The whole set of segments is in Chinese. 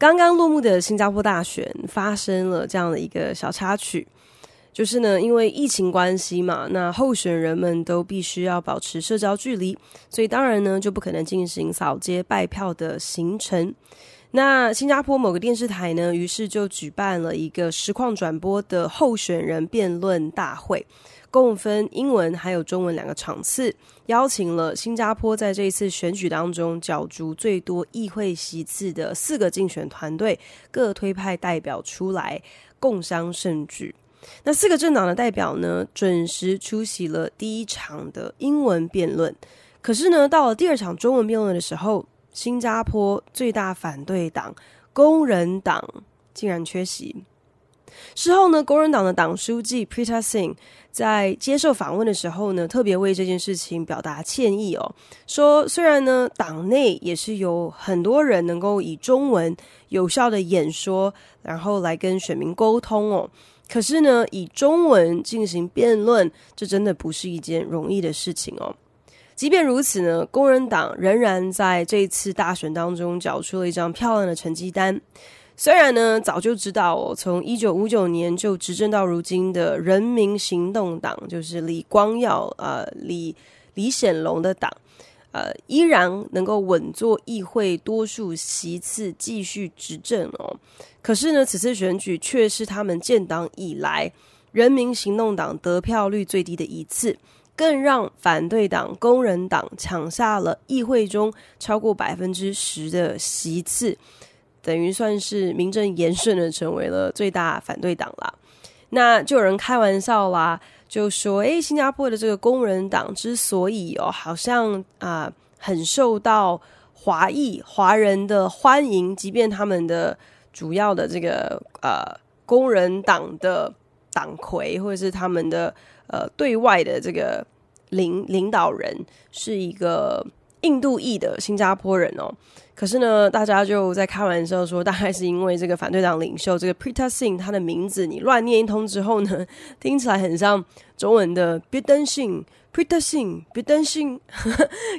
刚刚落幕的新加坡大选发生了这样的一个小插曲。就是呢，因为疫情关系嘛，那候选人们都必须要保持社交距离，所以当然呢就不可能进行扫街拜票的行程。那新加坡某个电视台呢，于是就举办了一个实况转播的候选人辩论大会，共分英文还有中文两个场次，邀请了新加坡在这一次选举当中角逐最多议会席次的四个竞选团队，各推派代表出来共商盛举。那四个政党的代表呢，准时出席了第一场的英文辩论。可是呢，到了第二场中文辩论的时候，新加坡最大反对党工人党竟然缺席。事后呢，工人党的党书记 Pritam Singh 在接受访问的时候呢，特别为这件事情表达歉意哦，说虽然呢，党内也是有很多人能够以中文有效的演说，然后来跟选民沟通哦。可是呢，以中文进行辩论，这真的不是一件容易的事情哦。即便如此呢，工人党仍然在这次大选当中缴出了一张漂亮的成绩单。虽然呢，早就知道哦，从一九五九年就执政到如今的人民行动党，就是李光耀呃李李显龙的党。呃，依然能够稳坐议会多数席次，继续执政哦。可是呢，此次选举却是他们建党以来人民行动党得票率最低的一次，更让反对党工人党抢下了议会中超过百分之十的席次，等于算是名正言顺的成为了最大反对党啦。那就有人开玩笑啦。就说，诶，新加坡的这个工人党之所以哦，好像啊、很受到华裔华人的欢迎，即便他们的主要的这个呃工人党的党魁，或者是他们的呃对外的这个领领导人，是一个印度裔的新加坡人哦。可是呢，大家就在开玩笑说，大概是因为这个反对党领袖这个 Prita Singh 他的名字你乱念一通之后呢，听起来很像中文的别担心 ”，Pritasing，别担心，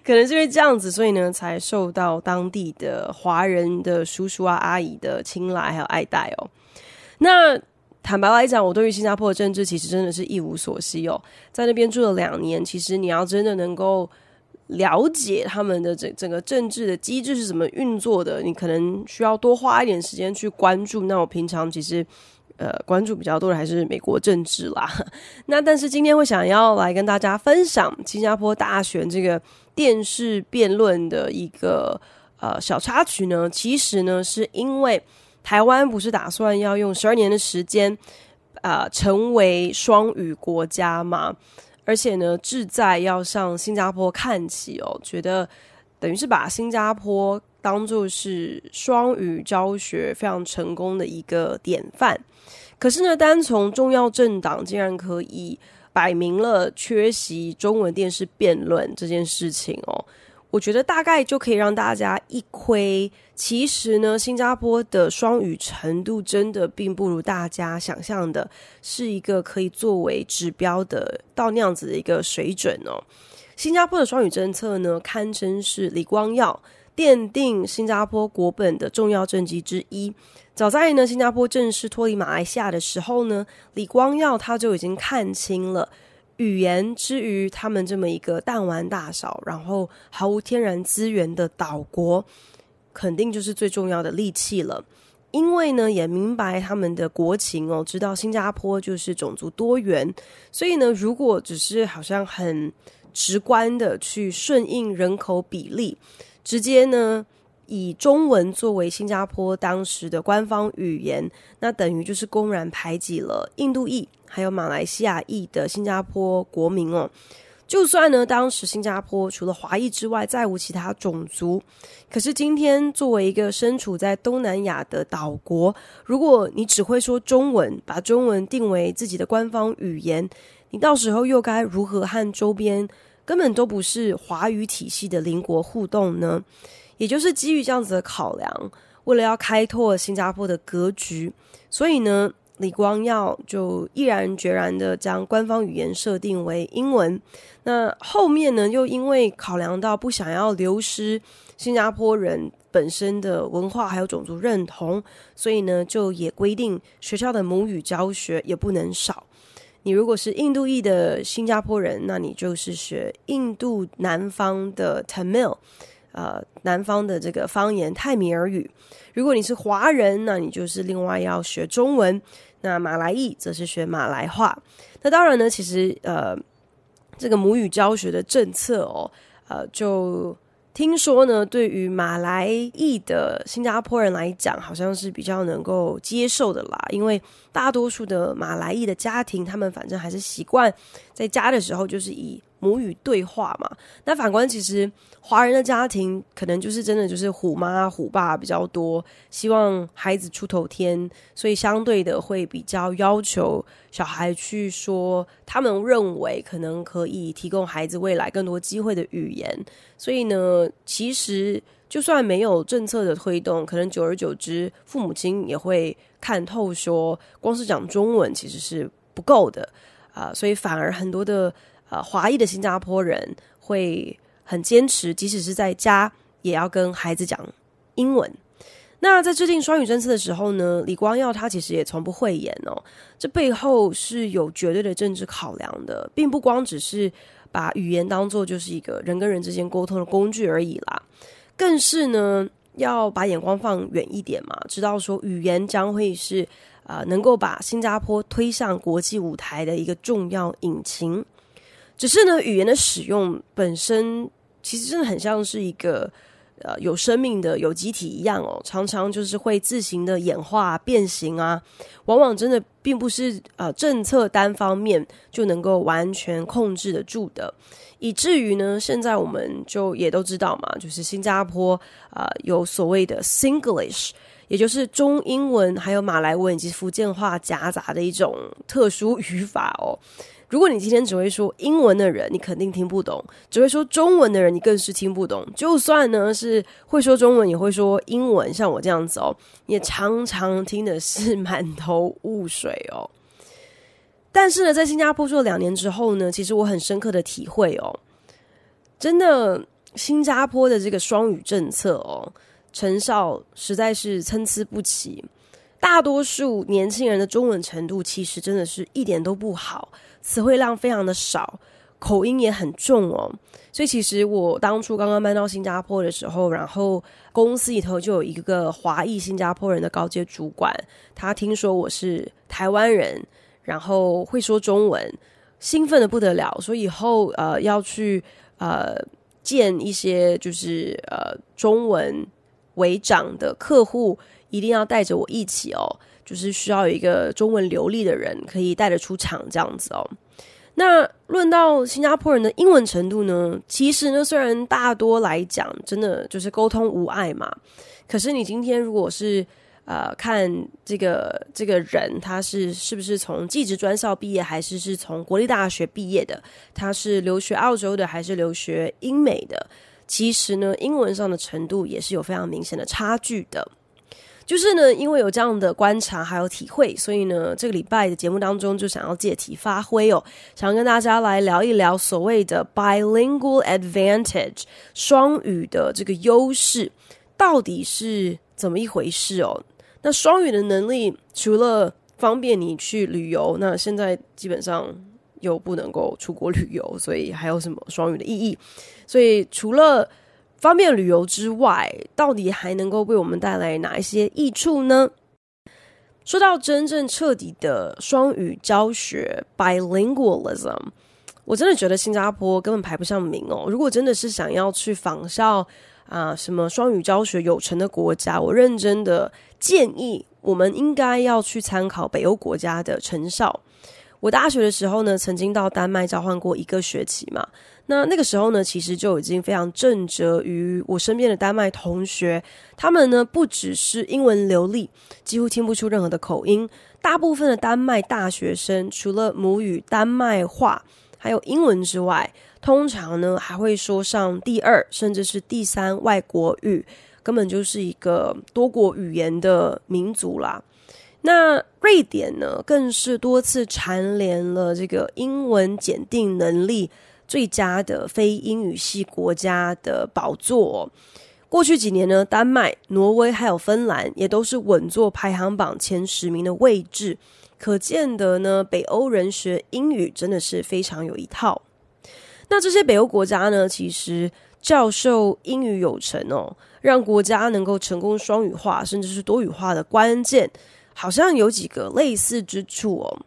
可能是因为这样子，所以呢才受到当地的华人的叔叔啊阿姨的青睐还有爱戴哦。那坦白来讲，我对于新加坡的政治其实真的是一无所知哦，在那边住了两年，其实你要真的能够。了解他们的整整个政治的机制是怎么运作的，你可能需要多花一点时间去关注。那我平常其实呃关注比较多的还是美国政治啦。那但是今天会想要来跟大家分享新加坡大选这个电视辩论的一个呃小插曲呢，其实呢是因为台湾不是打算要用十二年的时间啊、成为双语国家吗？而且呢，志在要向新加坡看齐哦，觉得等于是把新加坡当做是双语教学非常成功的一个典范。可是呢，单从重要政党竟然可以摆明了缺席中文电视辩论这件事情哦。我觉得大概就可以让大家一窥，其实呢，新加坡的双语程度真的并不如大家想象的，是一个可以作为指标的到那样子的一个水准哦。新加坡的双语政策呢，堪称是李光耀奠定新加坡国本的重要政绩之一。早在呢，新加坡正式脱离马来西亚的时候呢，李光耀他就已经看清了。语言之于他们这么一个弹丸大小，然后毫无天然资源的岛国，肯定就是最重要的利器了。因为呢，也明白他们的国情哦，知道新加坡就是种族多元，所以呢，如果只是好像很直观的去顺应人口比例，直接呢以中文作为新加坡当时的官方语言，那等于就是公然排挤了印度裔。还有马来西亚裔的新加坡国民哦，就算呢，当时新加坡除了华裔之外，再无其他种族，可是今天作为一个身处在东南亚的岛国，如果你只会说中文，把中文定为自己的官方语言，你到时候又该如何和周边根本都不是华语体系的邻国互动呢？也就是基于这样子的考量，为了要开拓新加坡的格局，所以呢。李光耀就毅然决然的将官方语言设定为英文。那后面呢，又因为考量到不想要流失新加坡人本身的文化还有种族认同，所以呢，就也规定学校的母语教学也不能少。你如果是印度裔的新加坡人，那你就是学印度南方的 Tamil，呃，南方的这个方言泰米尔语。如果你是华人，那你就是另外要学中文。那马来裔则是学马来话。那当然呢，其实呃，这个母语教学的政策哦，呃，就听说呢，对于马来裔的新加坡人来讲，好像是比较能够接受的啦。因为大多数的马来裔的家庭，他们反正还是习惯在家的时候就是以母语对话嘛。那反观其实。华人的家庭可能就是真的就是虎妈虎爸比较多，希望孩子出头天，所以相对的会比较要求小孩去说他们认为可能可以提供孩子未来更多机会的语言。所以呢，其实就算没有政策的推动，可能久而久之，父母亲也会看透说，光是讲中文其实是不够的啊，所以反而很多的呃华裔的新加坡人会。很坚持，即使是在家也要跟孩子讲英文。那在制定双语政策的时候呢，李光耀他其实也从不讳言哦，这背后是有绝对的政治考量的，并不光只是把语言当做就是一个人跟人之间沟通的工具而已啦，更是呢要把眼光放远一点嘛，知道说语言将会是啊、能够把新加坡推向国际舞台的一个重要引擎。只是呢，语言的使用本身其实真的很像是一个呃有生命的有机体一样哦，常常就是会自行的演化变形啊，往往真的并不是呃政策单方面就能够完全控制得住的，以至于呢，现在我们就也都知道嘛，就是新加坡啊、有所谓的 Singlish，也就是中英文还有马来文以及福建话夹杂的一种特殊语法哦。如果你今天只会说英文的人，你肯定听不懂；只会说中文的人，你更是听不懂。就算呢是会说中文，也会说英文，像我这样子哦，也常常听的是满头雾水哦。但是呢，在新加坡住了两年之后呢，其实我很深刻的体会哦，真的新加坡的这个双语政策哦，成效实在是参差不齐。大多数年轻人的中文程度其实真的是一点都不好，词汇量非常的少，口音也很重哦。所以其实我当初刚刚搬到新加坡的时候，然后公司里头就有一个华裔新加坡人的高阶主管，他听说我是台湾人，然后会说中文，兴奋的不得了，说以后呃要去呃见一些就是呃中文为长的客户。一定要带着我一起哦，就是需要一个中文流利的人可以带得出场这样子哦。那论到新加坡人的英文程度呢，其实呢，虽然大多来讲真的就是沟通无碍嘛，可是你今天如果是呃看这个这个人他是是不是从技职专校毕业，还是是从国立大学毕业的，他是留学澳洲的还是留学英美的，其实呢，英文上的程度也是有非常明显的差距的。就是呢，因为有这样的观察还有体会，所以呢，这个礼拜的节目当中就想要借题发挥哦，想要跟大家来聊一聊所谓的 bilingual advantage 双语的这个优势到底是怎么一回事哦。那双语的能力除了方便你去旅游，那现在基本上又不能够出国旅游，所以还有什么双语的意义？所以除了方便旅游之外，到底还能够为我们带来哪一些益处呢？说到真正彻底的双语教学 （bilingualism），我真的觉得新加坡根本排不上名哦。如果真的是想要去仿效啊、什么双语教学有成的国家，我认真的建议我们应该要去参考北欧国家的成效。我大学的时候呢，曾经到丹麦交换过一个学期嘛。那那个时候呢，其实就已经非常震慑于我身边的丹麦同学，他们呢不只是英文流利，几乎听不出任何的口音。大部分的丹麦大学生除了母语丹麦话还有英文之外，通常呢还会说上第二甚至是第三外国语，根本就是一个多国语言的民族啦。那瑞典呢，更是多次蝉联了这个英文检定能力最佳的非英语系国家的宝座。过去几年呢，丹麦、挪威还有芬兰也都是稳坐排行榜前十名的位置。可见得呢，北欧人学英语真的是非常有一套。那这些北欧国家呢，其实教授英语有成哦，让国家能够成功双语化，甚至是多语化的关键。好像有几个类似之处哦。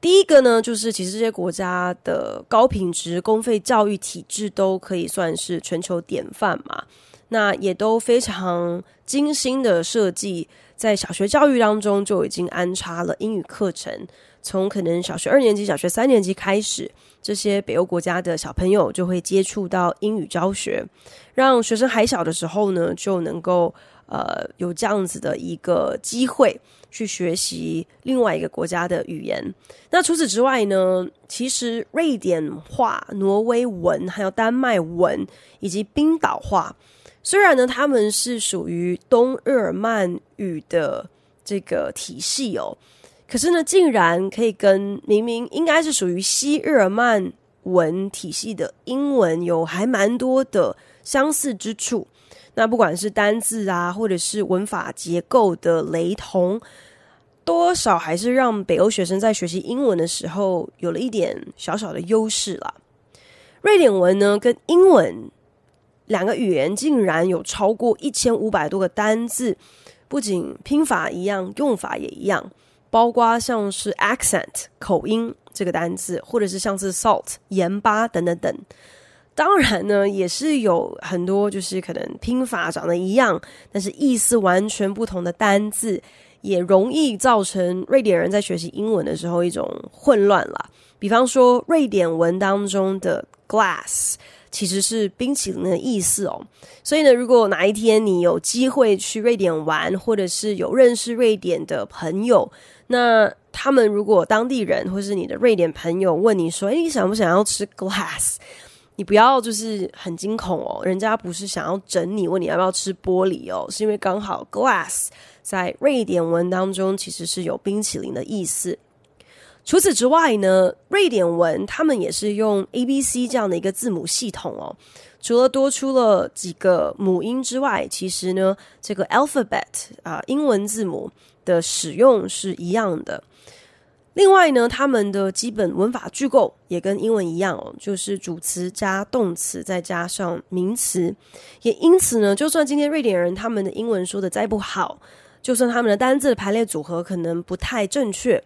第一个呢，就是其实这些国家的高品质公费教育体制都可以算是全球典范嘛。那也都非常精心的设计，在小学教育当中就已经安插了英语课程。从可能小学二年级、小学三年级开始，这些北欧国家的小朋友就会接触到英语教学，让学生还小的时候呢，就能够。呃，有这样子的一个机会去学习另外一个国家的语言。那除此之外呢，其实瑞典话、挪威文、还有丹麦文以及冰岛话，虽然呢他们是属于东日耳曼语的这个体系哦，可是呢，竟然可以跟明明应该是属于西日耳曼文体系的英文有还蛮多的相似之处。那不管是单字啊，或者是文法结构的雷同，多少还是让北欧学生在学习英文的时候有了一点小小的优势啦。瑞典文呢，跟英文两个语言竟然有超过一千五百多个单字，不仅拼法一样，用法也一样，包括像是 accent 口音这个单字，或者是像是 salt 盐巴等等等。当然呢，也是有很多就是可能拼法长得一样，但是意思完全不同的单字，也容易造成瑞典人在学习英文的时候一种混乱啦。比方说，瑞典文当中的 glass 其实是冰淇淋的意思哦。所以呢，如果哪一天你有机会去瑞典玩，或者是有认识瑞典的朋友，那他们如果当地人或是你的瑞典朋友问你说：“诶，你想不想要吃 glass？” 你不要就是很惊恐哦，人家不是想要整你，问你要不要吃玻璃哦，是因为刚好 glass 在瑞典文当中其实是有冰淇淋的意思。除此之外呢，瑞典文他们也是用 A B C 这样的一个字母系统哦，除了多出了几个母音之外，其实呢，这个 alphabet 啊，英文字母的使用是一样的。另外呢，他们的基本文法句构也跟英文一样哦，就是主词加动词，再加上名词。也因此呢，就算今天瑞典人他们的英文说的再不好，就算他们的单字的排列组合可能不太正确，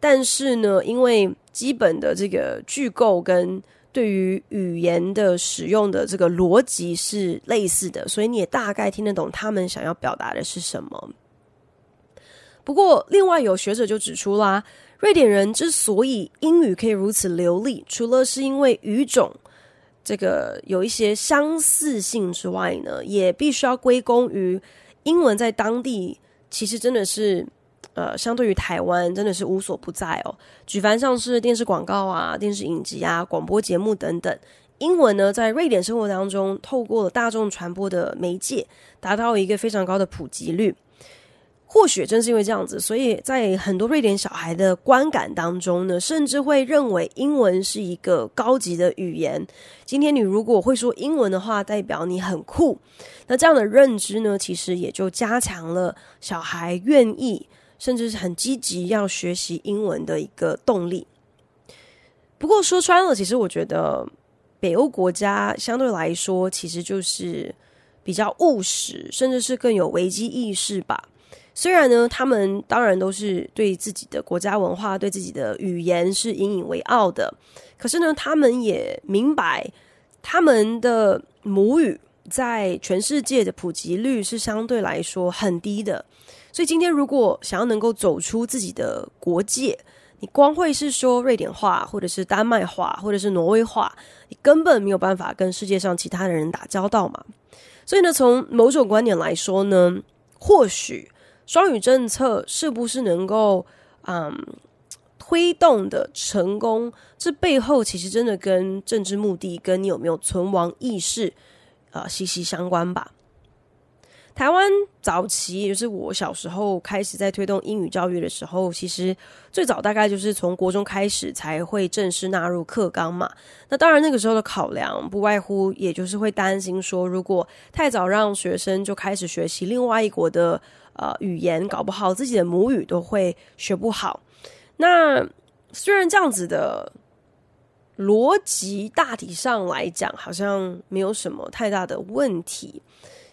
但是呢，因为基本的这个句构跟对于语言的使用的这个逻辑是类似的，所以你也大概听得懂他们想要表达的是什么。不过，另外有学者就指出啦。瑞典人之所以英语可以如此流利，除了是因为语种这个有一些相似性之外呢，也必须要归功于英文在当地其实真的是呃，相对于台湾真的是无所不在哦。举凡像是电视广告啊、电视影集啊、广播节目等等，英文呢在瑞典生活当中，透过了大众传播的媒介，达到一个非常高的普及率。或许正是因为这样子，所以在很多瑞典小孩的观感当中呢，甚至会认为英文是一个高级的语言。今天你如果会说英文的话，代表你很酷。那这样的认知呢，其实也就加强了小孩愿意，甚至是很积极要学习英文的一个动力。不过说穿了，其实我觉得北欧国家相对来说，其实就是比较务实，甚至是更有危机意识吧。虽然呢，他们当然都是对自己的国家文化、对自己的语言是引以为傲的，可是呢，他们也明白他们的母语在全世界的普及率是相对来说很低的。所以今天如果想要能够走出自己的国界，你光会是说瑞典话，或者是丹麦话，或者是挪威话，你根本没有办法跟世界上其他的人打交道嘛。所以呢，从某种观点来说呢，或许双语政策是不是能够嗯推动的成功，这背后其实真的跟政治目的跟你有没有存亡意识啊、呃、息息相关吧。台湾早期，也就是我小时候开始在推动英语教育的时候，其实最早大概就是从国中开始才会正式纳入课纲嘛。那当然那个时候的考量，不外乎也就是会担心说，如果太早让学生就开始学习另外一国的呃语言，搞不好自己的母语都会学不好。那虽然这样子的逻辑大体上来讲，好像没有什么太大的问题。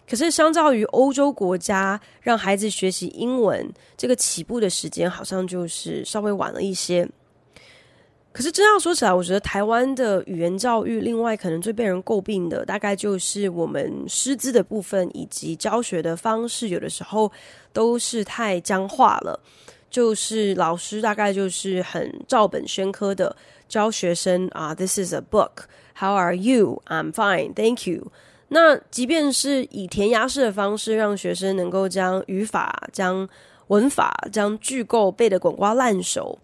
可是，相较于欧洲国家，让孩子学习英文，这个起步的时间好像就是稍微晚了一些。可是，真要说起来，我觉得台湾的语言教育，另外可能最被人诟病的，大概就是我们师资的部分以及教学的方式，有的时候都是太僵化了。就是老师大概就是很照本宣科的教学生啊，This is a book. How are you? I'm fine. Thank you. 那即便是以填鸭式的方式，让学生能够将语法、将文法、将句构背得滚瓜烂熟，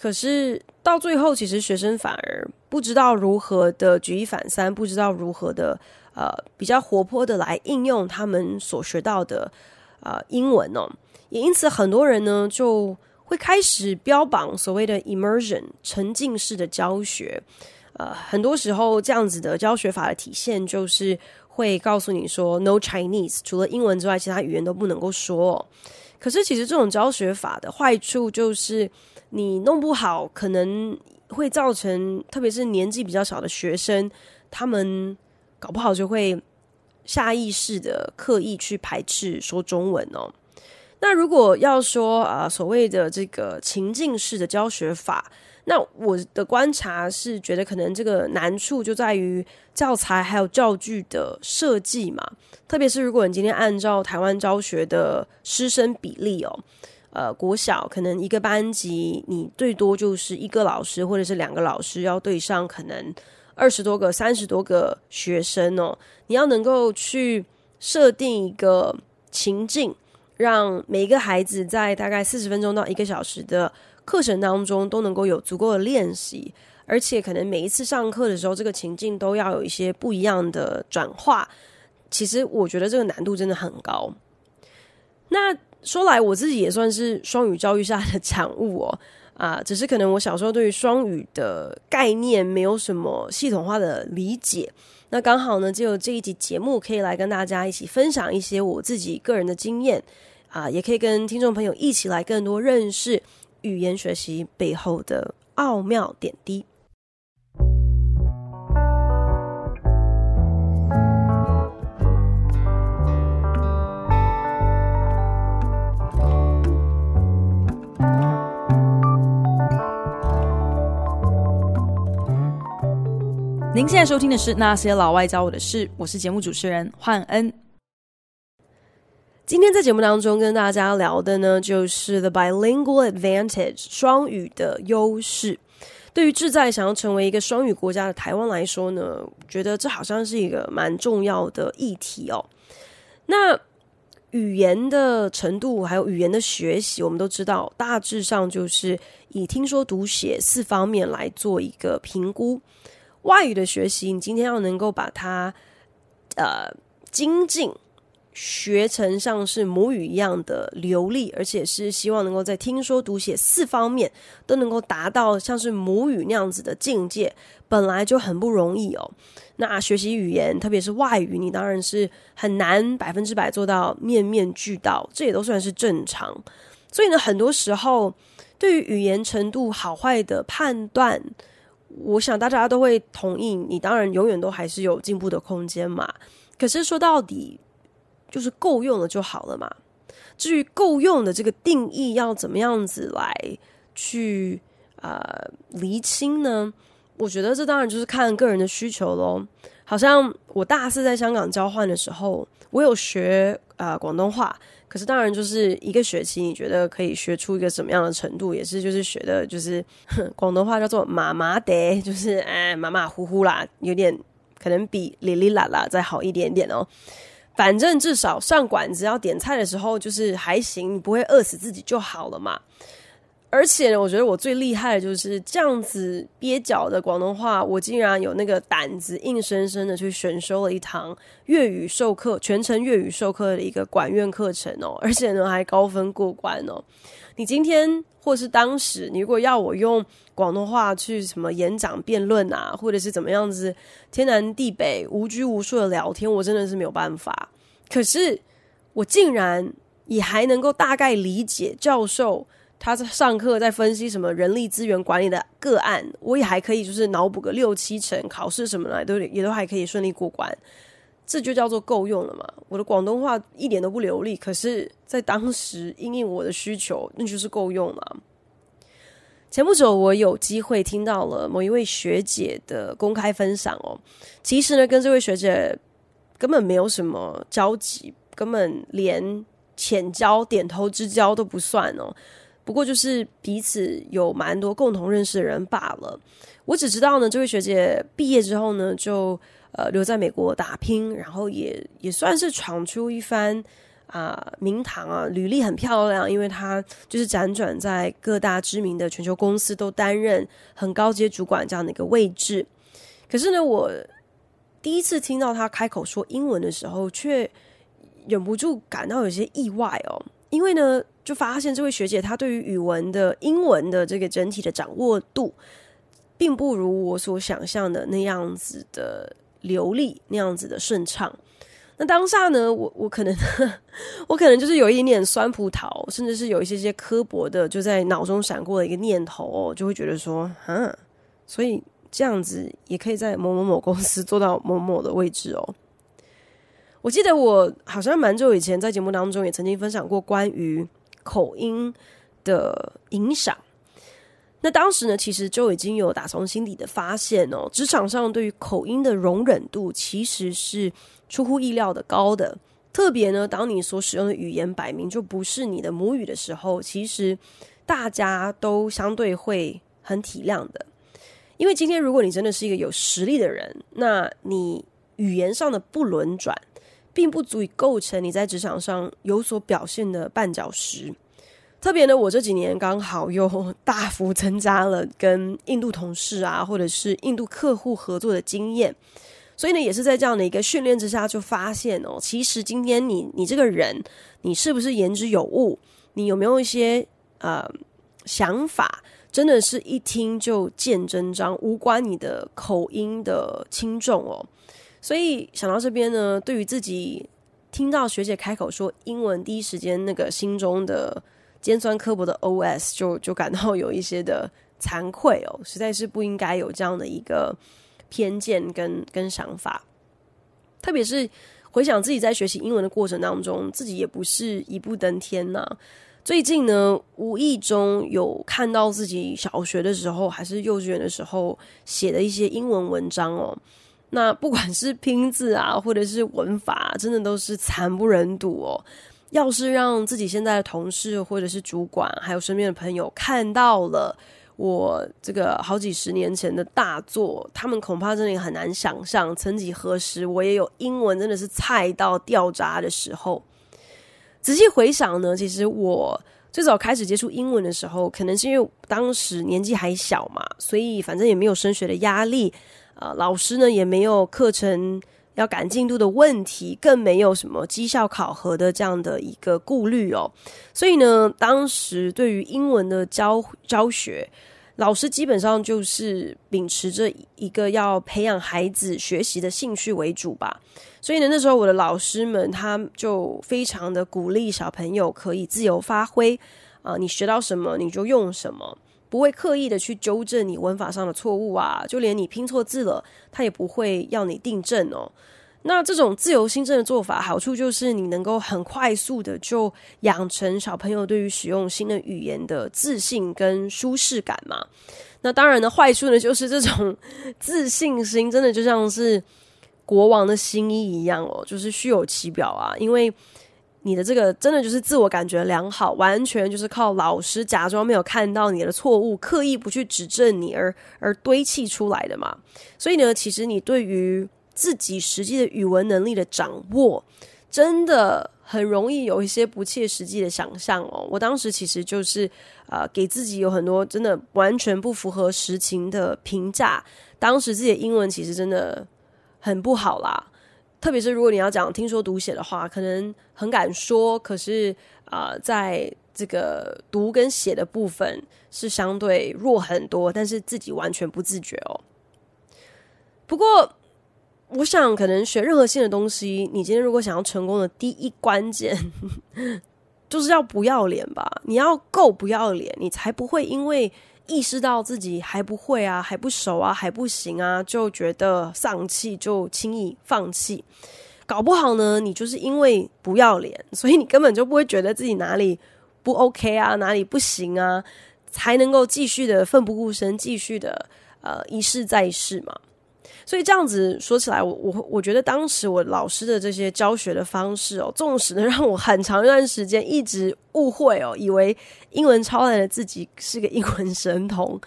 可是到最后，其实学生反而不知道如何的举一反三，不知道如何的呃比较活泼的来应用他们所学到的呃英文哦。也因此，很多人呢就会开始标榜所谓的 immersion 沉浸式的教学。呃，很多时候这样子的教学法的体现就是。会告诉你说 “No Chinese”，除了英文之外，其他语言都不能够说。可是，其实这种教学法的坏处就是，你弄不好，可能会造成，特别是年纪比较小的学生，他们搞不好就会下意识的刻意去排斥说中文哦。那如果要说啊，所谓的这个情境式的教学法。那我的观察是觉得，可能这个难处就在于教材还有教具的设计嘛。特别是如果你今天按照台湾教学的师生比例哦，呃，国小可能一个班级你最多就是一个老师或者是两个老师要对上可能二十多个、三十多个学生哦，你要能够去设定一个情境，让每一个孩子在大概四十分钟到一个小时的。课程当中都能够有足够的练习，而且可能每一次上课的时候，这个情境都要有一些不一样的转化。其实我觉得这个难度真的很高。那说来，我自己也算是双语教育下的产物哦，啊，只是可能我小时候对于双语的概念没有什么系统化的理解。那刚好呢，就有这一集节目可以来跟大家一起分享一些我自己个人的经验啊，也可以跟听众朋友一起来更多认识。语言学习背后的奥妙点滴。您现在收听的是《那些老外教我的事》，我是节目主持人焕恩。今天在节目当中跟大家聊的呢，就是 the bilingual advantage 双语的优势。对于志在想要成为一个双语国家的台湾来说呢，觉得这好像是一个蛮重要的议题哦。那语言的程度还有语言的学习，我们都知道，大致上就是以听说读写四方面来做一个评估。外语的学习，你今天要能够把它呃精进。学成像是母语一样的流利，而且是希望能够在听说读写四方面都能够达到像是母语那样子的境界，本来就很不容易哦。那学习语言，特别是外语，你当然是很难百分之百做到面面俱到，这也都算是正常。所以呢，很多时候对于语言程度好坏的判断，我想大家都会同意，你当然永远都还是有进步的空间嘛。可是说到底，就是够用了就好了嘛。至于够用的这个定义要怎么样子来去呃厘清呢？我觉得这当然就是看个人的需求喽。好像我大四在香港交换的时候，我有学呃广东话，可是当然就是一个学期，你觉得可以学出一个什么样的程度，也是就是学的就是 广东话叫做麻麻的，就是哎马马虎虎啦，有点可能比哩哩啦啦再好一点点哦。反正至少上馆子要点菜的时候，就是还行，你不会饿死自己就好了嘛。而且，我觉得我最厉害的就是这样子蹩脚的广东话，我竟然有那个胆子，硬生生的去选修了一堂粤语授课，全程粤语授课的一个管院课程哦，而且呢还高分过关哦。你今天或是当时，你如果要我用广东话去什么演讲、辩论啊，或者是怎么样子天南地北无拘无束的聊天，我真的是没有办法。可是我竟然也还能够大概理解教授。他在上课，在分析什么人力资源管理的个案，我也还可以，就是脑补个六七成，考试什么来都也都还可以顺利过关，这就叫做够用了嘛。我的广东话一点都不流利，可是，在当时应应我的需求，那就是够用了。前不久，我有机会听到了某一位学姐的公开分享哦，其实呢，跟这位学姐根本没有什么交集，根本连浅交、点头之交都不算哦。不过就是彼此有蛮多共同认识的人罢了。我只知道呢，这位学姐毕业之后呢，就呃留在美国打拼，然后也也算是闯出一番啊、名堂啊，履历很漂亮，因为她就是辗转在各大知名的全球公司都担任很高阶主管这样的一个位置。可是呢，我第一次听到她开口说英文的时候，却忍不住感到有些意外哦，因为呢。就发现这位学姐她对于语文的英文的这个整体的掌握度，并不如我所想象的那样子的流利，那样子的顺畅。那当下呢，我我可能 我可能就是有一点点酸葡萄，甚至是有一些些刻薄的，就在脑中闪过了一个念头哦，就会觉得说，啊，所以这样子也可以在某某某公司做到某某的位置哦。我记得我好像蛮久以前在节目当中也曾经分享过关于。口音的影响，那当时呢，其实就已经有打从心底的发现哦，职场上对于口音的容忍度其实是出乎意料的高的。特别呢，当你所使用的语言摆明就不是你的母语的时候，其实大家都相对会很体谅的。因为今天如果你真的是一个有实力的人，那你语言上的不轮转。并不足以构成你在职场上有所表现的绊脚石。特别呢，我这几年刚好又大幅增加了跟印度同事啊，或者是印度客户合作的经验，所以呢，也是在这样的一个训练之下，就发现哦，其实今天你你这个人，你是不是言之有物？你有没有一些呃想法？真的是一听就见真章，无关你的口音的轻重哦。所以想到这边呢，对于自己听到学姐开口说英文，第一时间那个心中的尖酸刻薄的 OS 就就感到有一些的惭愧哦，实在是不应该有这样的一个偏见跟跟想法。特别是回想自己在学习英文的过程当中，自己也不是一步登天呐。最近呢，无意中有看到自己小学的时候还是幼稚园的时候写的一些英文文章哦。那不管是拼字啊，或者是文法，真的都是惨不忍睹哦。要是让自己现在的同事，或者是主管，还有身边的朋友看到了我这个好几十年前的大作，他们恐怕真的很难想象，曾几何时我也有英文真的是菜到掉渣的时候。仔细回想呢，其实我最早开始接触英文的时候，可能是因为当时年纪还小嘛，所以反正也没有升学的压力。呃，老师呢也没有课程要赶进度的问题，更没有什么绩效考核的这样的一个顾虑哦。所以呢，当时对于英文的教教学，老师基本上就是秉持着一个要培养孩子学习的兴趣为主吧。所以呢，那时候我的老师们他就非常的鼓励小朋友可以自由发挥啊，你学到什么你就用什么。不会刻意的去纠正你文法上的错误啊，就连你拼错字了，他也不会要你订正哦。那这种自由心证的做法，好处就是你能够很快速的就养成小朋友对于使用新的语言的自信跟舒适感嘛。那当然的坏处呢，就是这种自信心真的就像是国王的新衣一样哦，就是虚有其表啊，因为。你的这个真的就是自我感觉良好，完全就是靠老师假装没有看到你的错误，刻意不去指正你而而堆砌出来的嘛。所以呢，其实你对于自己实际的语文能力的掌握，真的很容易有一些不切实际的想象哦。我当时其实就是呃，给自己有很多真的完全不符合实情的评价。当时自己的英文其实真的很不好啦。特别是如果你要讲听说读写的话，可能很敢说，可是啊、在这个读跟写的部分是相对弱很多，但是自己完全不自觉哦。不过，我想可能学任何新的东西，你今天如果想要成功的第一关键，就是要不要脸吧？你要够不要脸，你才不会因为。意识到自己还不会啊，还不熟啊，还不行啊，就觉得丧气，就轻易放弃。搞不好呢，你就是因为不要脸，所以你根本就不会觉得自己哪里不 OK 啊，哪里不行啊，才能够继续的奋不顾身，继续的呃一试再试嘛。所以这样子说起来，我我我觉得当时我老师的这些教学的方式哦，纵使呢让我很长一段时间一直误会哦，以为英文超烂的自己是个英文神童，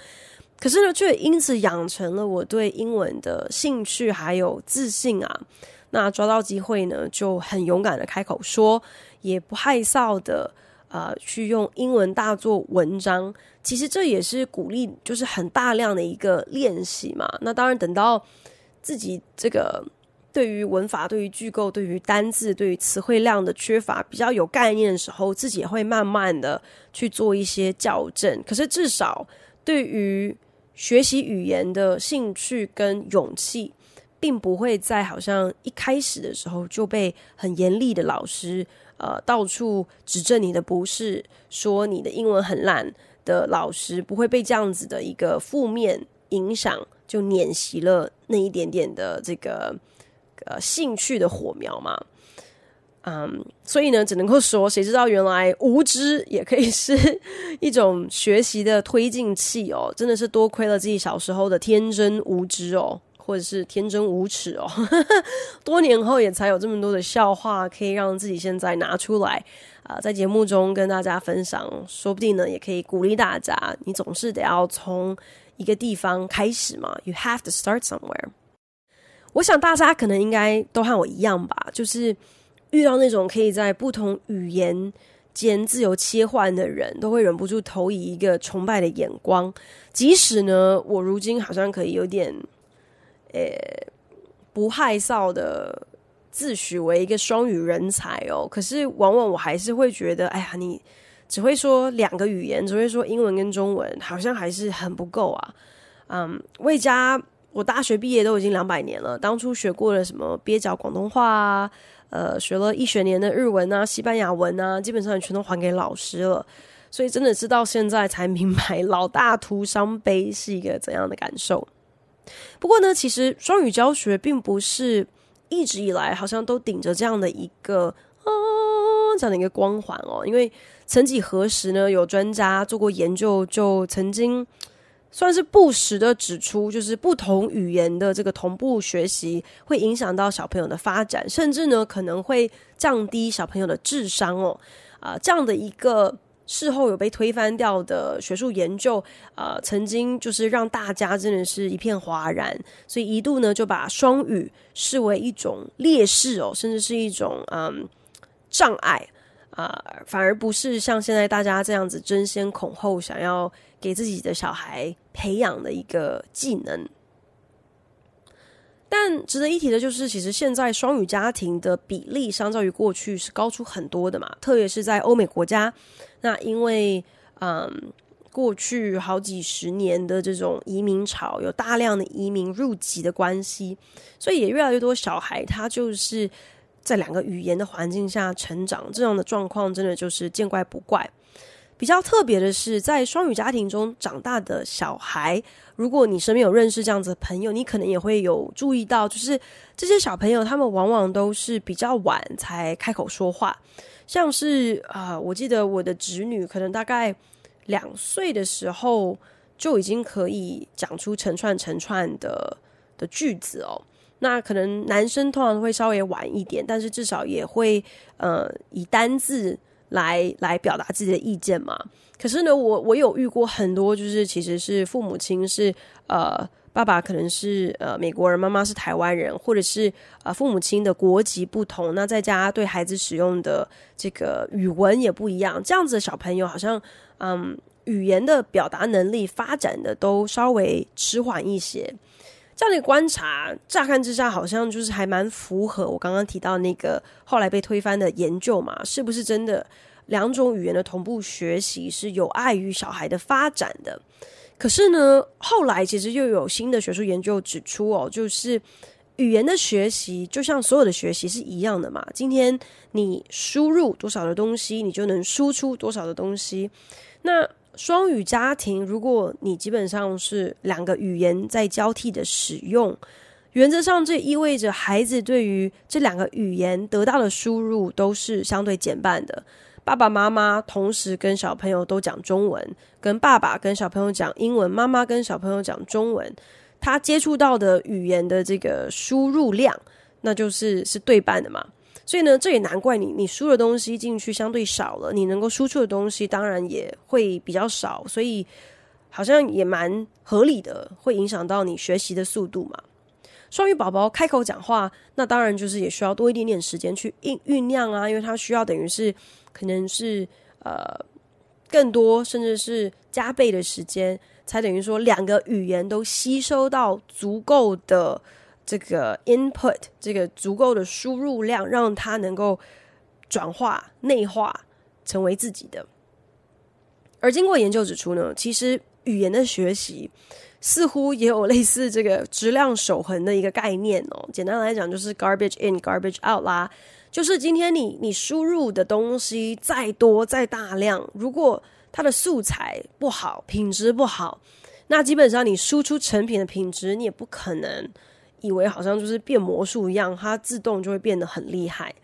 可是呢，却因此养成了我对英文的兴趣还有自信啊。那抓到机会呢，就很勇敢的开口说，也不害臊的。呃，去用英文大做文章，其实这也是鼓励，就是很大量的一个练习嘛。那当然，等到自己这个对于文法、对于句构、对于单字、对于词汇量的缺乏比较有概念的时候，自己也会慢慢的去做一些校正。可是至少对于学习语言的兴趣跟勇气，并不会在好像一开始的时候就被很严厉的老师。呃，到处指正你的不是，说你的英文很烂的老师，不会被这样子的一个负面影响，就碾熄了那一点点的这个呃兴趣的火苗嘛。嗯，所以呢，只能够说，谁知道原来无知也可以是一种学习的推进器哦，真的是多亏了自己小时候的天真无知哦。或者是天真无耻哦，多年后也才有这么多的笑话可以让自己现在拿出来啊、在节目中跟大家分享，说不定呢也可以鼓励大家。你总是得要从一个地方开始嘛，You have to start somewhere。我想大家可能应该都和我一样吧，就是遇到那种可以在不同语言间自由切换的人，都会忍不住投以一个崇拜的眼光。即使呢，我如今好像可以有点。呃，不害臊的自诩为一个双语人才哦，可是往往我还是会觉得，哎呀，你只会说两个语言，只会说英文跟中文，好像还是很不够啊。嗯，魏佳，我大学毕业都已经两百年了，当初学过了什么蹩脚广东话啊，呃，学了一学年的日文啊、西班牙文啊，基本上全都还给老师了，所以真的是到现在才明白 老大徒伤悲是一个怎样的感受。不过呢，其实双语教学并不是一直以来好像都顶着这样的一个啊这样的一个光环哦。因为曾几何时呢，有专家做过研究，就曾经算是不时的指出，就是不同语言的这个同步学习会影响到小朋友的发展，甚至呢可能会降低小朋友的智商哦。啊，这样的一个。事后有被推翻掉的学术研究，呃，曾经就是让大家真的是一片哗然，所以一度呢就把双语视为一种劣势哦，甚至是一种嗯障碍啊，反而不是像现在大家这样子争先恐后想要给自己的小孩培养的一个技能。但值得一提的就是，其实现在双语家庭的比例相较于过去是高出很多的嘛，特别是在欧美国家。那因为嗯，过去好几十年的这种移民潮，有大量的移民入籍的关系，所以也越来越多小孩他就是在两个语言的环境下成长，这样的状况真的就是见怪不怪。比较特别的是，在双语家庭中长大的小孩，如果你身边有认识这样子的朋友，你可能也会有注意到，就是这些小朋友他们往往都是比较晚才开口说话，像是啊、我记得我的侄女可能大概两岁的时候就已经可以讲出成串成串的的句子哦。那可能男生通常会稍微晚一点，但是至少也会呃以单字来来表达自己的意见嘛。可是呢，我我有遇过很多，就是其实是父母亲是呃。爸爸可能是呃美国人，妈妈是台湾人，或者是呃父母亲的国籍不同，那在家对孩子使用的这个语文也不一样，这样子的小朋友好像嗯语言的表达能力发展的都稍微迟缓一些。这样的观察，乍看之下好像就是还蛮符合我刚刚提到那个后来被推翻的研究嘛？是不是真的两种语言的同步学习是有碍于小孩的发展的？可是呢，后来其实又有新的学术研究指出哦，就是语言的学习就像所有的学习是一样的嘛。今天你输入多少的东西，你就能输出多少的东西。那双语家庭，如果你基本上是两个语言在交替的使用，原则上这意味着孩子对于这两个语言得到的输入都是相对减半的。爸爸妈妈同时跟小朋友都讲中文，跟爸爸跟小朋友讲英文，妈妈跟小朋友讲中文，他接触到的语言的这个输入量，那就是是对半的嘛。所以呢，这也难怪你你输的东西进去相对少了，你能够输出的东西当然也会比较少，所以好像也蛮合理的，会影响到你学习的速度嘛。双语宝宝开口讲话，那当然就是也需要多一点点时间去酝酝酿啊，因为他需要等于是。可能是呃更多，甚至是加倍的时间，才等于说两个语言都吸收到足够的这个 input，这个足够的输入量，让它能够转化内化成为自己的。而经过研究指出呢，其实语言的学习似乎也有类似这个质量守恒的一个概念哦。简单来讲，就是 garbage in, garbage out 啦。就是今天你你输入的东西再多再大量，如果它的素材不好，品质不好，那基本上你输出成品的品质，你也不可能以为好像就是变魔术一样，它自动就会变得很厉害。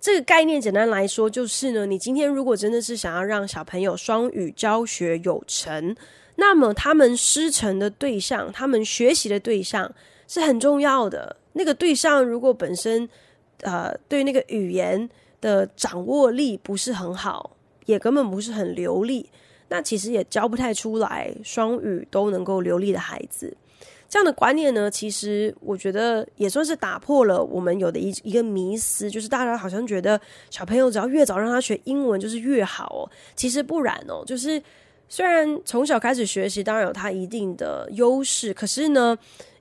这个概念简单来说就是呢，你今天如果真的是想要让小朋友双语教学有成，那么他们师承的对象，他们学习的对象是很重要的。那个对象如果本身呃，对那个语言的掌握力不是很好，也根本不是很流利，那其实也教不太出来双语都能够流利的孩子。这样的观念呢，其实我觉得也算是打破了我们有的一一个迷思，就是大家好像觉得小朋友只要越早让他学英文就是越好哦。其实不然哦，就是虽然从小开始学习当然有他一定的优势，可是呢，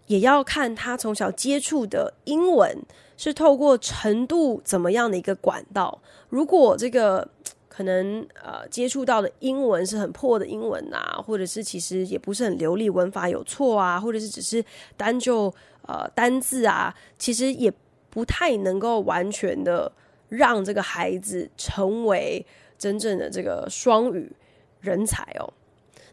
也要看他从小接触的英文。是透过程度怎么样的一个管道？如果这个可能呃接触到的英文是很破的英文啊，或者是其实也不是很流利，文法有错啊，或者是只是单就呃单字啊，其实也不太能够完全的让这个孩子成为真正的这个双语人才哦。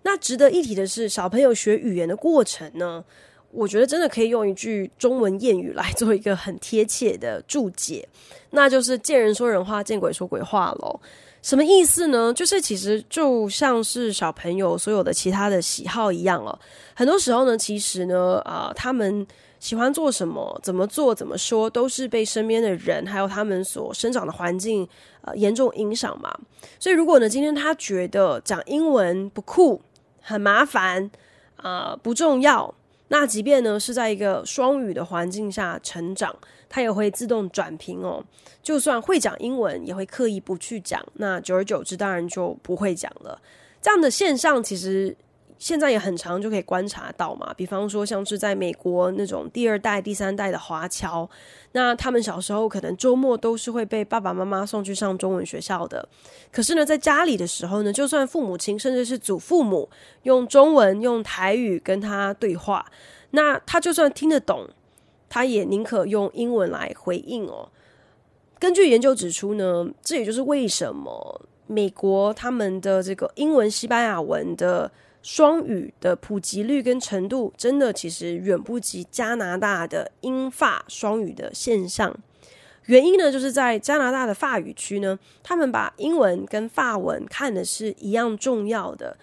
那值得一提的是，小朋友学语言的过程呢，我觉得真的可以用一句中文谚语来做一个很贴切的注解，那就是“见人说人话，见鬼说鬼话”喽。什么意思呢？就是其实就像是小朋友所有的其他的喜好一样哦。很多时候呢，其实呢，啊、呃，他们喜欢做什么、怎么做、怎么说，都是被身边的人还有他们所生长的环境呃严重影响嘛。所以，如果呢，今天他觉得讲英文不酷、很麻烦啊、呃，不重要。那即便呢是在一个双语的环境下成长，他也会自动转屏哦。就算会讲英文，也会刻意不去讲。那久而久之，当然就不会讲了。这样的现象其实现在也很常就可以观察到嘛。比方说，像是在美国那种第二代、第三代的华侨，那他们小时候可能周末都是会被爸爸妈妈送去上中文学校的。可是呢，在家里的时候呢，就算父母亲甚至是祖父母用中文、用台语跟他对话，那他就算听得懂，他也宁可用英文来回应哦。根据研究指出呢，这也就是为什么美国他们的这个英文、西班牙文的双语的普及率跟程度，真的其实远不及加拿大的英法双语的现象。原因呢，就是在加拿大的法语区呢，他们把英文跟法文看的是一样重要的，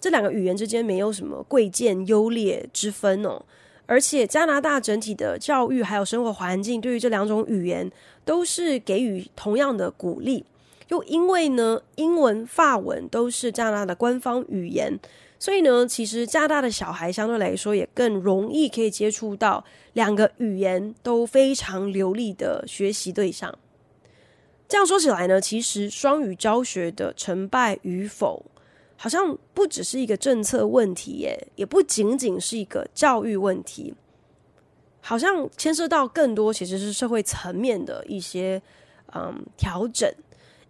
这两个语言之间没有什么贵贱优劣之分哦。而且加拿大整体的教育还有生活环境，对于这两种语言都是给予同样的鼓励。又因为呢，英文、法文都是加拿大的官方语言，所以呢，其实加拿大的小孩相对来说也更容易可以接触到两个语言都非常流利的学习对象。这样说起来呢，其实双语教学的成败与否，好像不只是一个政策问题耶，也不仅仅是一个教育问题，好像牵涉到更多其实是社会层面的一些嗯调整，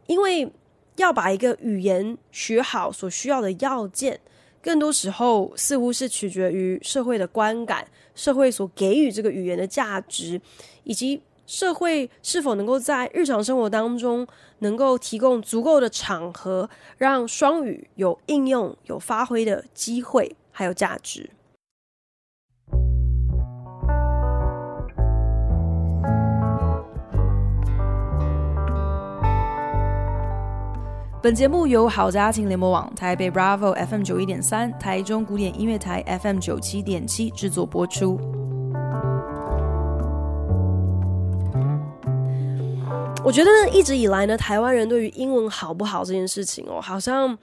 因为要把一个语言学好所需要的要件，更多时候似乎是取决于社会的观感，社会所给予这个语言的价值，以及。社会是否能够在日常生活当中能够提供足够的场合，让双语有应用、有发挥的机会，还有价值？本节目由好家庭联播网、台北 Bravo FM 九一点三、台中古典音乐台 FM 九七点七制作播出。我觉得呢，一直以来呢，台湾人对于英文好不好这件事情哦，好像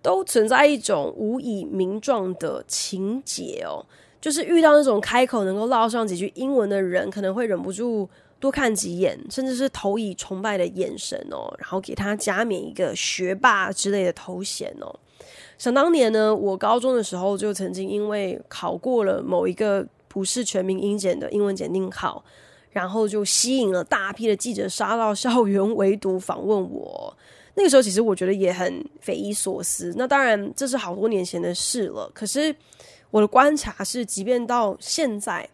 都存在一种无以名状的情结哦。就是遇到那种开口能够唠上几句英文的人，可能会忍不住多看几眼，甚至是投以崇拜的眼神哦，然后给他加冕一个学霸之类的头衔哦。想当年呢，我高中的时候就曾经因为考过了某一个不是全民英检的英文检定考。然后就吸引了大批的记者杀到校园围堵访问我。那个时候，其实我觉得也很匪夷所思。那当然，这是好多年前的事了。可是我的观察是，即便到现在，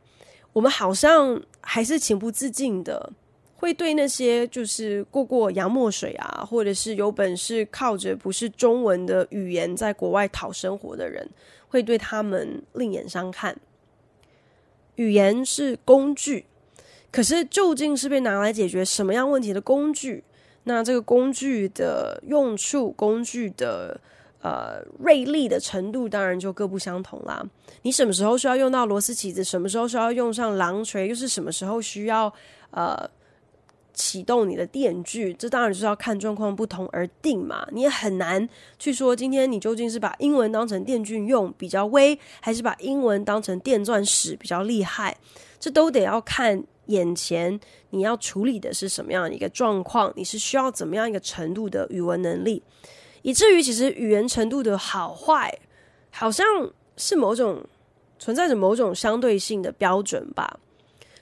我们好像还是情不自禁的会对那些就是过过洋墨水啊，或者是有本事靠着不是中文的语言在国外讨生活的人，会对他们另眼相看。语言是工具。可是，究竟是被拿来解决什么样问题的工具？那这个工具的用处、工具的呃锐利的程度，当然就各不相同啦。你什么时候需要用到螺丝起子？什么时候需要用上榔锤？又是什么时候需要呃启动你的电锯？这当然就是要看状况不同而定嘛。你也很难去说，今天你究竟是把英文当成电锯用比较威，还是把英文当成电钻使比较厉害？这都得要看。眼前你要处理的是什么样的一个状况？你是需要怎么样一个程度的语文能力？以至于其实语言程度的好坏，好像是某种存在着某种相对性的标准吧。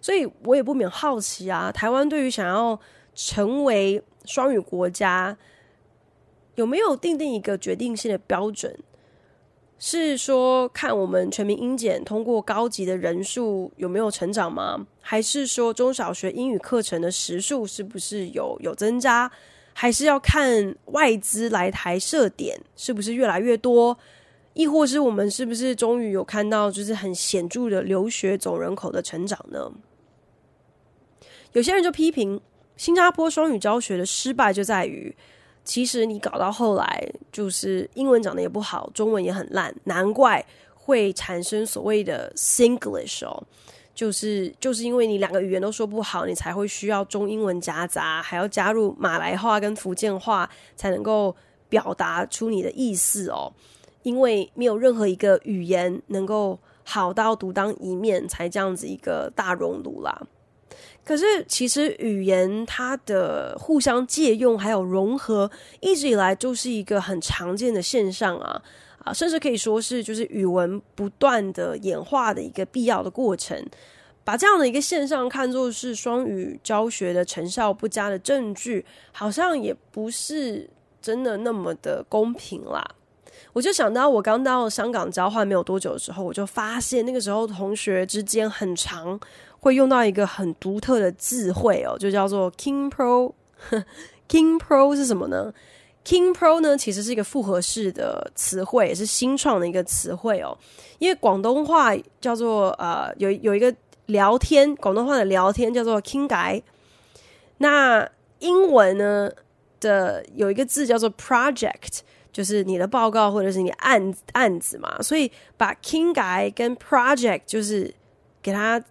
所以我也不免好奇啊，台湾对于想要成为双语国家，有没有定定一个决定性的标准？是说看我们全民英检通过高级的人数有没有成长吗？还是说中小学英语课程的时数是不是有有增加？还是要看外资来台设点是不是越来越多？亦或是我们是不是终于有看到就是很显著的留学总人口的成长呢？有些人就批评新加坡双语教学的失败就在于。其实你搞到后来，就是英文讲的也不好，中文也很烂，难怪会产生所谓的 Singlish 哦，就是就是因为你两个语言都说不好，你才会需要中英文夹杂，还要加入马来话跟福建话，才能够表达出你的意思哦。因为没有任何一个语言能够好到独当一面，才这样子一个大熔炉啦。可是，其实语言它的互相借用还有融合，一直以来就是一个很常见的现象啊啊，甚至可以说是就是语文不断的演化的一个必要的过程。把这样的一个现象看作是双语教学的成效不佳的证据，好像也不是真的那么的公平啦。我就想到，我刚到香港交换没有多久的时候，我就发现那个时候同学之间很常。会用到一个很独特的字汇哦，就叫做 King Pro。King Pro 是什么呢？King Pro 呢，其实是一个复合式的词汇，也是新创的一个词汇哦。因为广东话叫做呃，有有一个聊天，广东话的聊天叫做 King 改。那英文呢的有一个字叫做 Project，就是你的报告或者是你案案子嘛，所以把 King 改跟 Project 就是。给它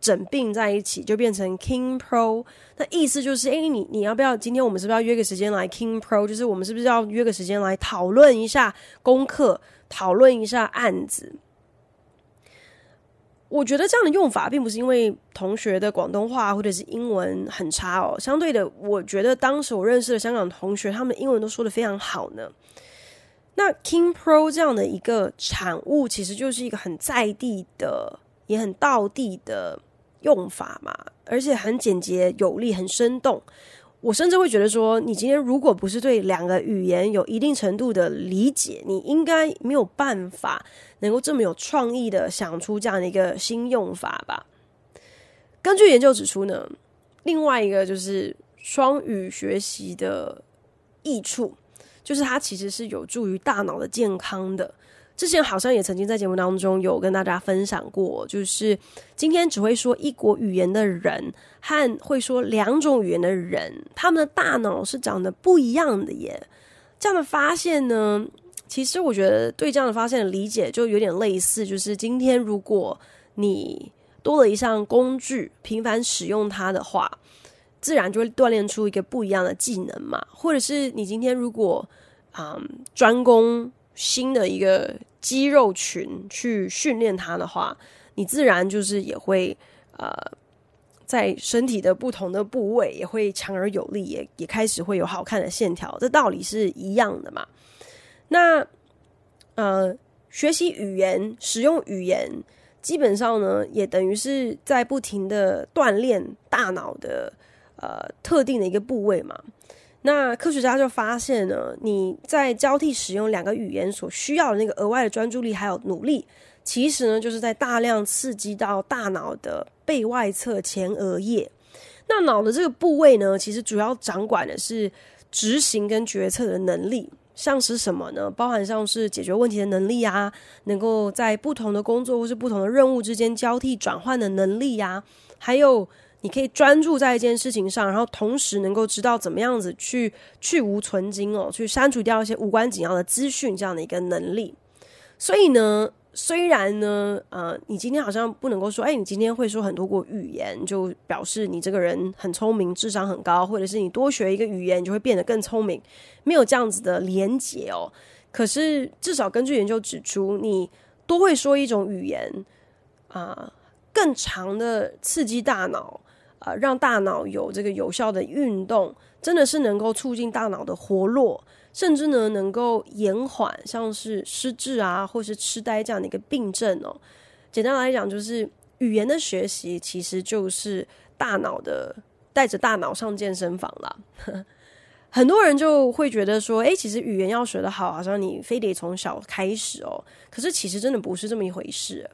整并在一起，就变成 King Pro。那意思就是，哎，你你要不要今天我们是不是要约个时间来 King Pro？就是我们是不是要约个时间来讨论一下功课，讨论一下案子？我觉得这样的用法并不是因为同学的广东话或者是英文很差哦，相对的，我觉得当时我认识的香港同学，他们英文都说的非常好呢。那 King Pro 这样的一个产物，其实就是一个很在地的，也很道地的用法嘛，而且很简洁有力，很生动。我甚至会觉得说，你今天如果不是对两个语言有一定程度的理解，你应该没有办法能够这么有创意的想出这样的一个新用法吧。根据研究指出呢，另外一个就是双语学习的益处，就是它其实是有助于大脑的健康的。之前好像也曾经在节目当中有跟大家分享过，就是今天只会说一国语言的人和会说两种语言的人，他们的大脑是长得不一样的耶。这样的发现呢，其实我觉得对这样的发现的理解就有点类似，就是今天如果你多了一项工具，频繁使用它的话，自然就会锻炼出一个不一样的技能嘛。或者是你今天如果嗯专攻。新的一个肌肉群去训练它的话，你自然就是也会呃，在身体的不同的部位也会强而有力，也也开始会有好看的线条。这道理是一样的嘛？那呃，学习语言、使用语言，基本上呢，也等于是在不停的锻炼大脑的呃特定的一个部位嘛。那科学家就发现呢，你在交替使用两个语言所需要的那个额外的专注力还有努力，其实呢就是在大量刺激到大脑的背外侧前额叶。那脑的这个部位呢，其实主要掌管的是执行跟决策的能力，像是什么呢？包含像是解决问题的能力啊，能够在不同的工作或是不同的任务之间交替转换的能力呀，还有。你可以专注在一件事情上，然后同时能够知道怎么样子去去无存菁哦，去删除掉一些无关紧要的资讯，这样的一个能力。所以呢，虽然呢，呃，你今天好像不能够说，哎，你今天会说很多国语言，就表示你这个人很聪明，智商很高，或者是你多学一个语言，你就会变得更聪明，没有这样子的连结哦。可是至少根据研究指出，你多会说一种语言啊，更长的刺激大脑。呃，让大脑有这个有效的运动，真的是能够促进大脑的活络，甚至呢能够延缓像是失智啊，或是痴呆这样的一个病症哦。简单来讲，就是语言的学习其实就是大脑的带着大脑上健身房啦。很多人就会觉得说，诶，其实语言要学得好，好像你非得从小开始哦。可是其实真的不是这么一回事。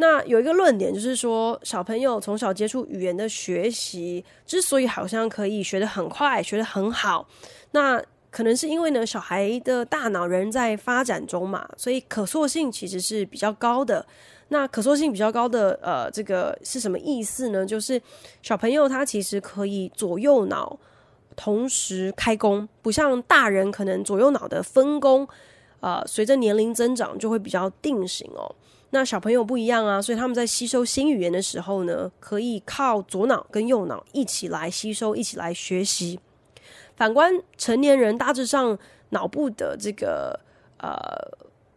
那有一个论点，就是说小朋友从小接触语言的学习，之所以好像可以学得很快，学得很好，那可能是因为呢，小孩的大脑仍在发展中嘛，所以可塑性其实是比较高的。那可塑性比较高的，呃，这个是什么意思呢？就是小朋友他其实可以左右脑同时开工，不像大人可能左右脑的分工，呃，随着年龄增长就会比较定型哦。那小朋友不一样啊，所以他们在吸收新语言的时候呢，可以靠左脑跟右脑一起来吸收，一起来学习。反观成年人，大致上脑部的这个呃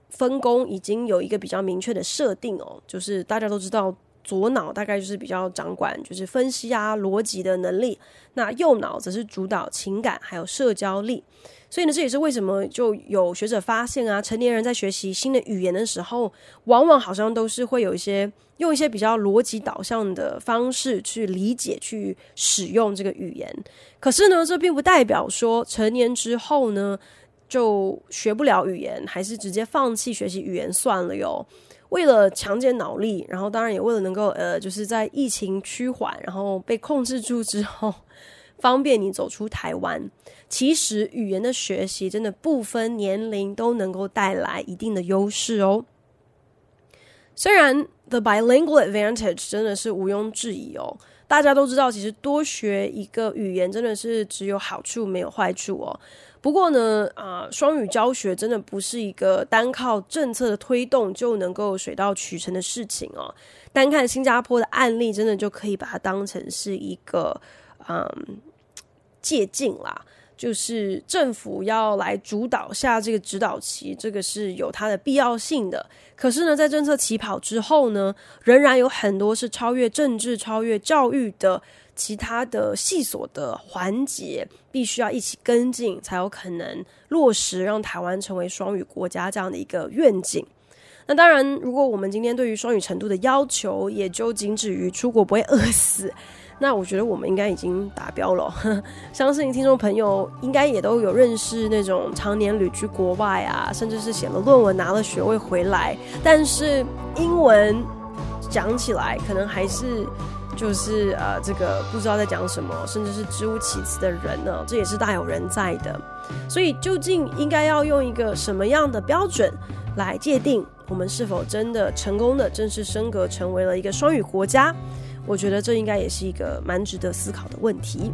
分工已经有一个比较明确的设定哦，就是大家都知道。左脑大概就是比较掌管，就是分析啊、逻辑的能力，那右脑则是主导情感还有社交力。所以呢，这也是为什么就有学者发现啊，成年人在学习新的语言的时候，往往好像都是会有一些用一些比较逻辑导向的方式去理解、去使用这个语言。可是呢，这并不代表说成年之后呢就学不了语言，还是直接放弃学习语言算了哟。为了强健脑力，然后当然也为了能够呃，就是在疫情趋缓，然后被控制住之后，方便你走出台湾。其实语言的学习真的不分年龄都能够带来一定的优势哦。虽然 the bilingual advantage 真的是毋庸置疑哦，大家都知道，其实多学一个语言真的是只有好处没有坏处哦。不过呢，啊、双语教学真的不是一个单靠政策的推动就能够水到渠成的事情哦。单看新加坡的案例，真的就可以把它当成是一个嗯借镜啦。就是政府要来主导下这个指导期，这个是有它的必要性的。可是呢，在政策起跑之后呢，仍然有很多是超越政治、超越教育的其他的细琐的环节，必须要一起跟进，才有可能落实让台湾成为双语国家这样的一个愿景。那当然，如果我们今天对于双语程度的要求，也就仅止于出国不会饿死。那我觉得我们应该已经达标了，相信听众朋友应该也都有认识那种常年旅居国外啊，甚至是写了论文拿了学位回来，但是英文讲起来可能还是就是呃这个不知道在讲什么，甚至是支吾其词的人呢，这也是大有人在的。所以究竟应该要用一个什么样的标准来界定我们是否真的成功的正式升格成为了一个双语国家？我觉得这应该也是一个蛮值得思考的问题。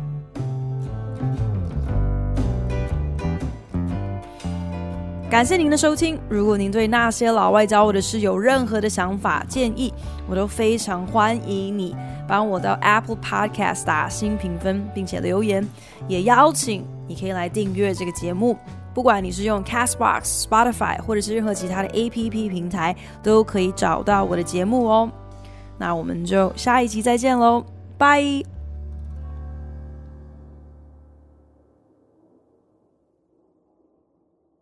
感谢您的收听。如果您对那些老外教我的事有任何的想法建议，我都非常欢迎你帮我到 Apple Podcast 打新评分，并且留言。也邀请你可以来订阅这个节目，不管你是用 Castbox、Spotify 或者是任何其他的 APP 平台，都可以找到我的节目哦。那我们就下一集再见喽，拜。